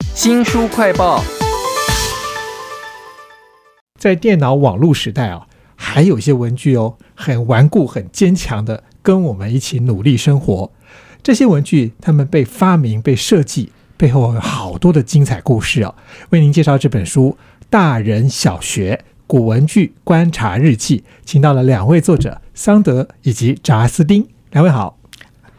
新书快报，在电脑网络时代啊，还有一些文具哦，很顽固、很坚强的，跟我们一起努力生活。这些文具，他们被发明、被设计，背后有好多的精彩故事哦。为您介绍这本书《大人小学古文具观察日记》，请到了两位作者桑德以及扎斯丁，两位好。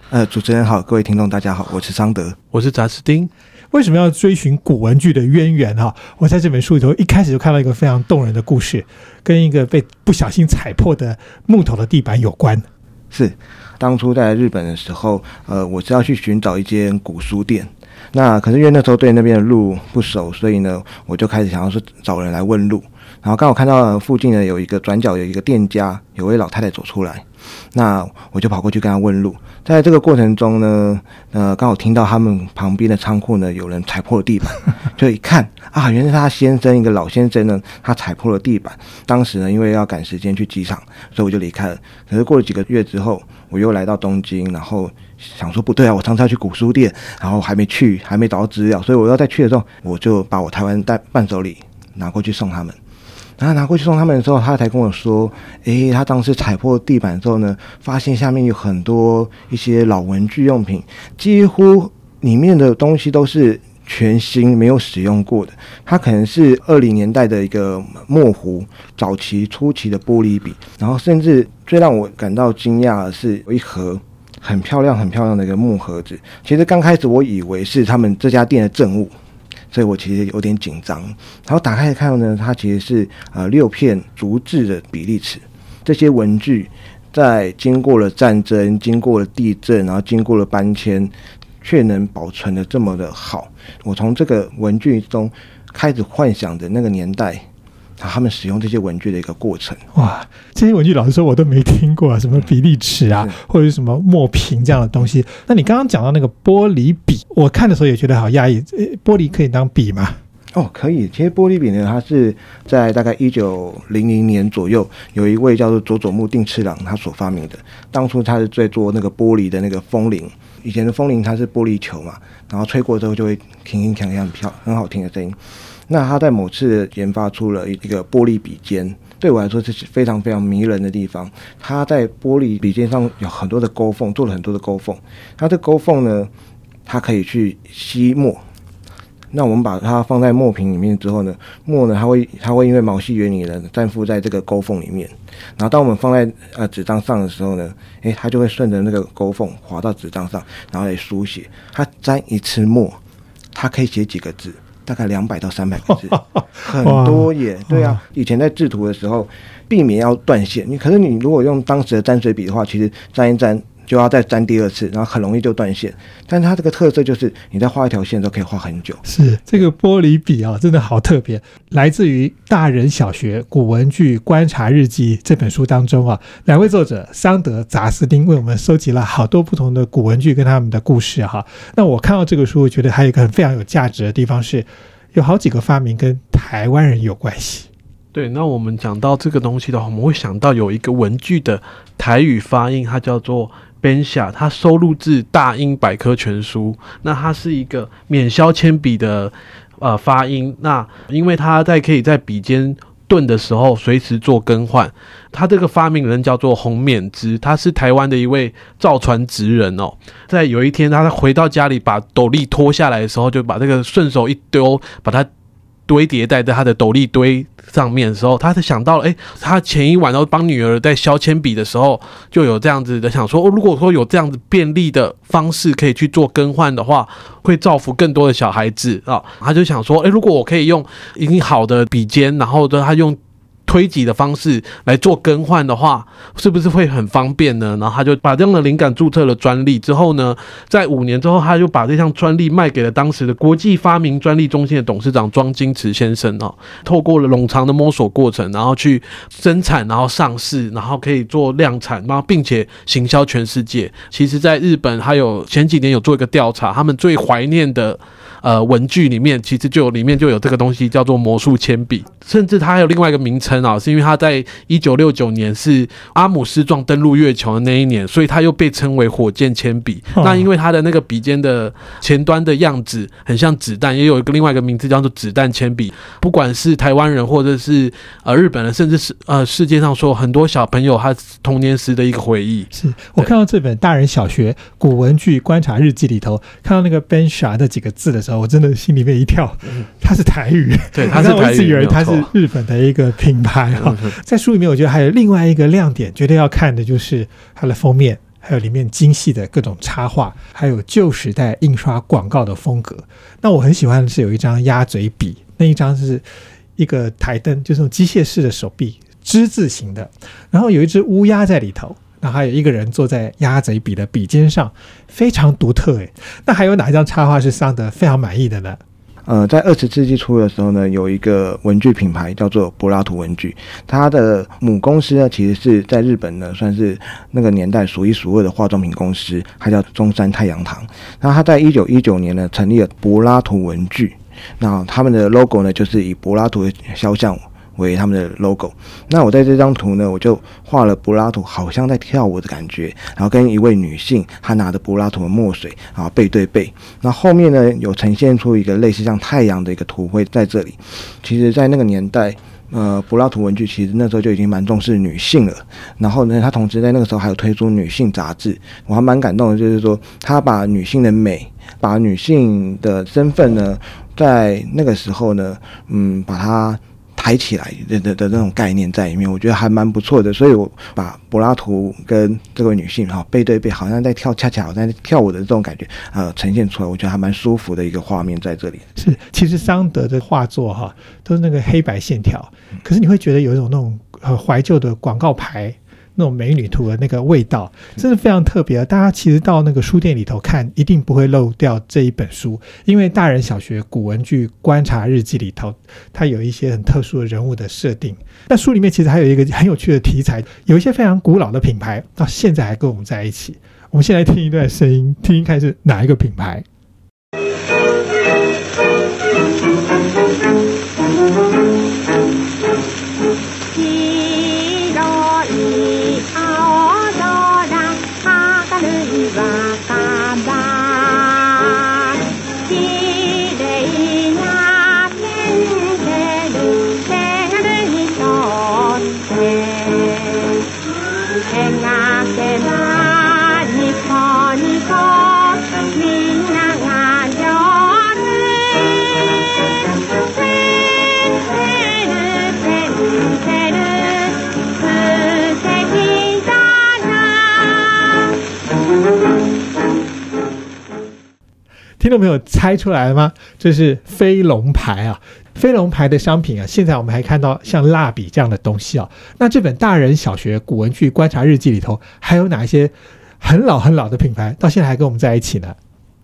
呃，主持人好，各位听众大家好，我是桑德，我是扎斯丁。为什么要追寻古文具的渊源？哈，我在这本书里头一开始就看到一个非常动人的故事，跟一个被不小心踩破的木头的地板有关。是当初在日本的时候，呃，我是要去寻找一间古书店。那可是因为那时候对那边的路不熟，所以呢，我就开始想要说找人来问路。然后刚好看到附近呢有一个转角有一个店家，有位老太太走出来，那我就跑过去跟他问路。在这个过程中呢，呃，刚好听到他们旁边的仓库呢有人踩破了地板，就一看啊，原来是他先生一个老先生呢，他踩破了地板。当时呢，因为要赶时间去机场，所以我就离开了。可是过了几个月之后，我又来到东京，然后想说不对啊，我常常去古书店，然后还没去，还没找到资料，所以我要再去的时候，我就把我台湾带伴手礼拿过去送他们。然后拿过去送他们的时候，他才跟我说：“诶，他当时踩破地板之后呢，发现下面有很多一些老文具用品，几乎里面的东西都是全新、没有使用过的。它可能是二零年代的一个墨壶，早期初期的玻璃笔，然后甚至最让我感到惊讶的是，有一盒很漂亮、很漂亮的一个木盒子。其实刚开始我以为是他们这家店的证物。”所以我其实有点紧张，然后打开一看呢，它其实是呃六片竹制的比例尺，这些文具在经过了战争、经过了地震，然后经过了搬迁，却能保存的这么的好。我从这个文具中开始幻想着那个年代。他们使用这些文具的一个过程，哇！这些文具老实说我都没听过，什么比例尺啊，或者是什么墨瓶这样的东西。那你刚刚讲到那个玻璃笔，我看的时候也觉得好压抑。玻璃可以当笔吗？哦，可以。其实玻璃笔呢，它是在大概一九零零年左右，有一位叫做佐佐木定次郎他所发明的。当初他是在做那个玻璃的那个风铃，以前的风铃它是玻璃球嘛，然后吹过之后就会铿铿锵锵，很漂很好听的声音。那他在某次研发出了一个玻璃笔尖，对我来说是非常非常迷人的地方。他在玻璃笔尖上有很多的勾缝，做了很多的勾缝。它的勾缝呢，它可以去吸墨。那我们把它放在墨瓶里面之后呢，墨呢它会它会因为毛细原理呢粘附在这个勾缝里面。然后当我们放在呃纸张上的时候呢，诶，它就会顺着那个勾缝滑到纸张上，然后来书写。它沾一次墨，它可以写几个字。大概两百到三百个字，很多耶。对啊，以前在制图的时候，避免要断线。你可是你如果用当时的沾水笔的话，其实沾一沾。就要再粘第二次，然后很容易就断线。但它这个特色就是，你在画一条线都可以画很久。是这个玻璃笔啊，真的好特别。来自于《大人小学古文具观察日记》这本书当中啊，两位作者桑德扎斯丁为我们收集了好多不同的古文具跟他们的故事哈。那我看到这个书，我觉得还有一个很非常有价值的地方是，有好几个发明跟台湾人有关系。对，那我们讲到这个东西的话，我们会想到有一个文具的台语发音，它叫做。天下，它收录自《大英百科全书》。那它是一个免削铅笔的呃发音。那因为它在可以在笔尖钝的时候随时做更换。它这个发明人叫做洪勉之，他是台湾的一位造船职人哦。在有一天，他回到家里把斗笠脱下来的时候，就把这个顺手一丢，把它。堆叠在在他的斗笠堆上面的时候，他是想到了，哎，他前一晚都帮女儿在削铅笔的时候，就有这样子的想说，哦，如果说有这样子便利的方式可以去做更换的话，会造福更多的小孩子啊。他就想说，哎，如果我可以用已经好的笔尖，然后让，他用。推挤的方式来做更换的话，是不是会很方便呢？然后他就把这样的灵感注册了专利之后呢，在五年之后，他就把这项专利卖给了当时的国际发明专利中心的董事长庄金池先生哦。透过了冗长的摸索过程，然后去生产，然后上市，然后可以做量产，然后并且行销全世界。其实，在日本还有前几年有做一个调查，他们最怀念的。呃文具里面，其实就有里面就有这个东西叫做魔术铅笔，甚至它还有另外一个名称啊，是因为它在一九六九年是阿姆斯壮登陆月球的那一年，所以它又被称为火箭铅笔。哦那因为它的那个笔尖的前端的样子很像子弹，也有一个另外一个名字叫做子弹铅笔。不管是台湾人或者是呃日本人，甚至是呃世界上说很多小朋友他童年时的一个回忆。是我看到这本《大人小学古文具观察日记》里头，看到那个 Bensha 那几个字的时候，我真的心里面一跳，它是台语，对，它是我台语，一直以为它是日本的一个品牌哈、嗯在书里面，我觉得还有另外一个亮点，绝对要看的就是它的封面，还有里面精细的各种插画，还有旧时代印刷广告的风格。那我很喜欢的是有一张鸭嘴笔，那一张是一个台灯，就是那种机械式的手臂之字形的，然后有一只乌鸦在里头。然后还有一个人坐在鸭嘴笔的笔尖上，非常独特诶。那还有哪一张插画是桑德非常满意的呢？呃，在二十世纪初的时候呢，有一个文具品牌叫做柏拉图文具，它的母公司呢，其实是在日本呢，算是那个年代数一数二的化妆品公司，它叫中山太阳堂。那它在一九一九年呢，成立了柏拉图文具，那他们的 logo 呢，就是以柏拉图的肖像。为他们的 logo，那我在这张图呢，我就画了柏拉图好像在跳舞的感觉，然后跟一位女性，她拿着柏拉图的墨水，然后背对背，那后面呢有呈现出一个类似像太阳的一个图会在这里。其实，在那个年代，呃，柏拉图文具其实那时候就已经蛮重视女性了。然后呢，他同时在那个时候还有推出女性杂志，我还蛮感动的，就是说他把女性的美，把女性的身份呢，在那个时候呢，嗯，把它。抬起来的的的那种概念在里面，我觉得还蛮不错的，所以我把柏拉图跟这位女性哈背对背，好像在跳恰恰好像在跳舞的这种感觉，呃，呈现出来，我觉得还蛮舒服的一个画面在这里。是，其实桑德的画作哈都是那个黑白线条，可是你会觉得有一种那种呃怀旧的广告牌那种美女图的那个味道，真的非常特别。大家其实到那个书店里头看，一定不会漏掉这一本书，因为大人小学古文具观察日记里头，它有一些很特殊的人物的设定。那书里面其实还有一个很有趣的题材，有一些非常古老的品牌，到现在还跟我们在一起。我们先来听一段声音，听一看是哪一个品牌。听众朋友猜出来吗？这是飞龙牌啊，飞龙牌的商品啊，现在我们还看到像蜡笔这样的东西啊。那这本《大人小学古文具观察日记》里头，还有哪一些很老很老的品牌，到现在还跟我们在一起呢？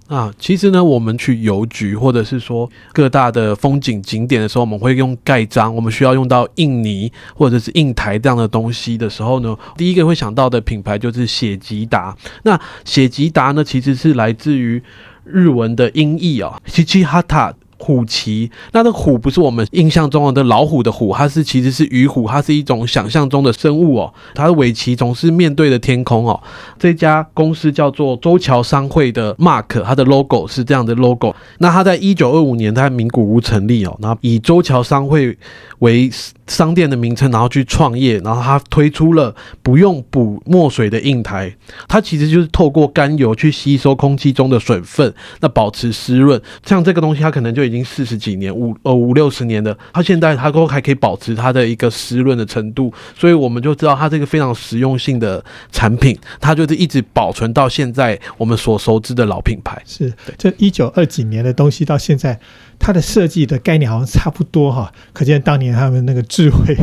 啊，其实呢，我们去邮局或者是说各大的风景景点的时候，我们会用盖章，我们需要用到印泥或者是印台这样的东西的时候呢，第一个会想到的品牌就是写吉达。那写吉达呢，其实是来自于日文的音译啊，奇奇哈塔。虎旗，那那虎不是我们印象中的老虎的虎，它是其实是鱼虎，它是一种想象中的生物哦。它的尾鳍总是面对着天空哦。这家公司叫做周桥商会的 Mark，它的 logo 是这样的 logo。那它在一九二五年在名古屋成立哦，然后以周桥商会为商店的名称，然后去创业，然后他推出了不用补墨水的印台，它其实就是透过甘油去吸收空气中的水分，那保持湿润。像这个东西，它可能就已经四十几年、五呃五六十年的，它现在它都还可以保持它的一个湿润的程度，所以我们就知道它这个非常实用性的产品，它就是一直保存到现在我们所熟知的老品牌。是这一九二几年的东西，到现在它的设计的概念好像差不多哈，可见当年他们那个智慧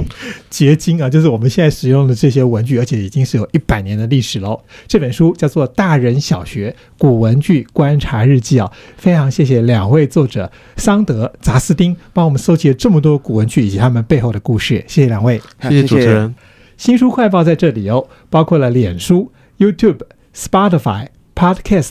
结晶啊，就是我们现在使用的这些文具，而且已经是有一百年的历史喽。这本书叫做《大人小学古文具观察日记》啊，非常谢谢两位作者桑德、扎斯丁帮我们搜集了这么多古文具以及他们背后的故事，谢谢两位。谢谢主持人。新书快报在这里哦，包括了脸书、YouTube、Spotify、Podcast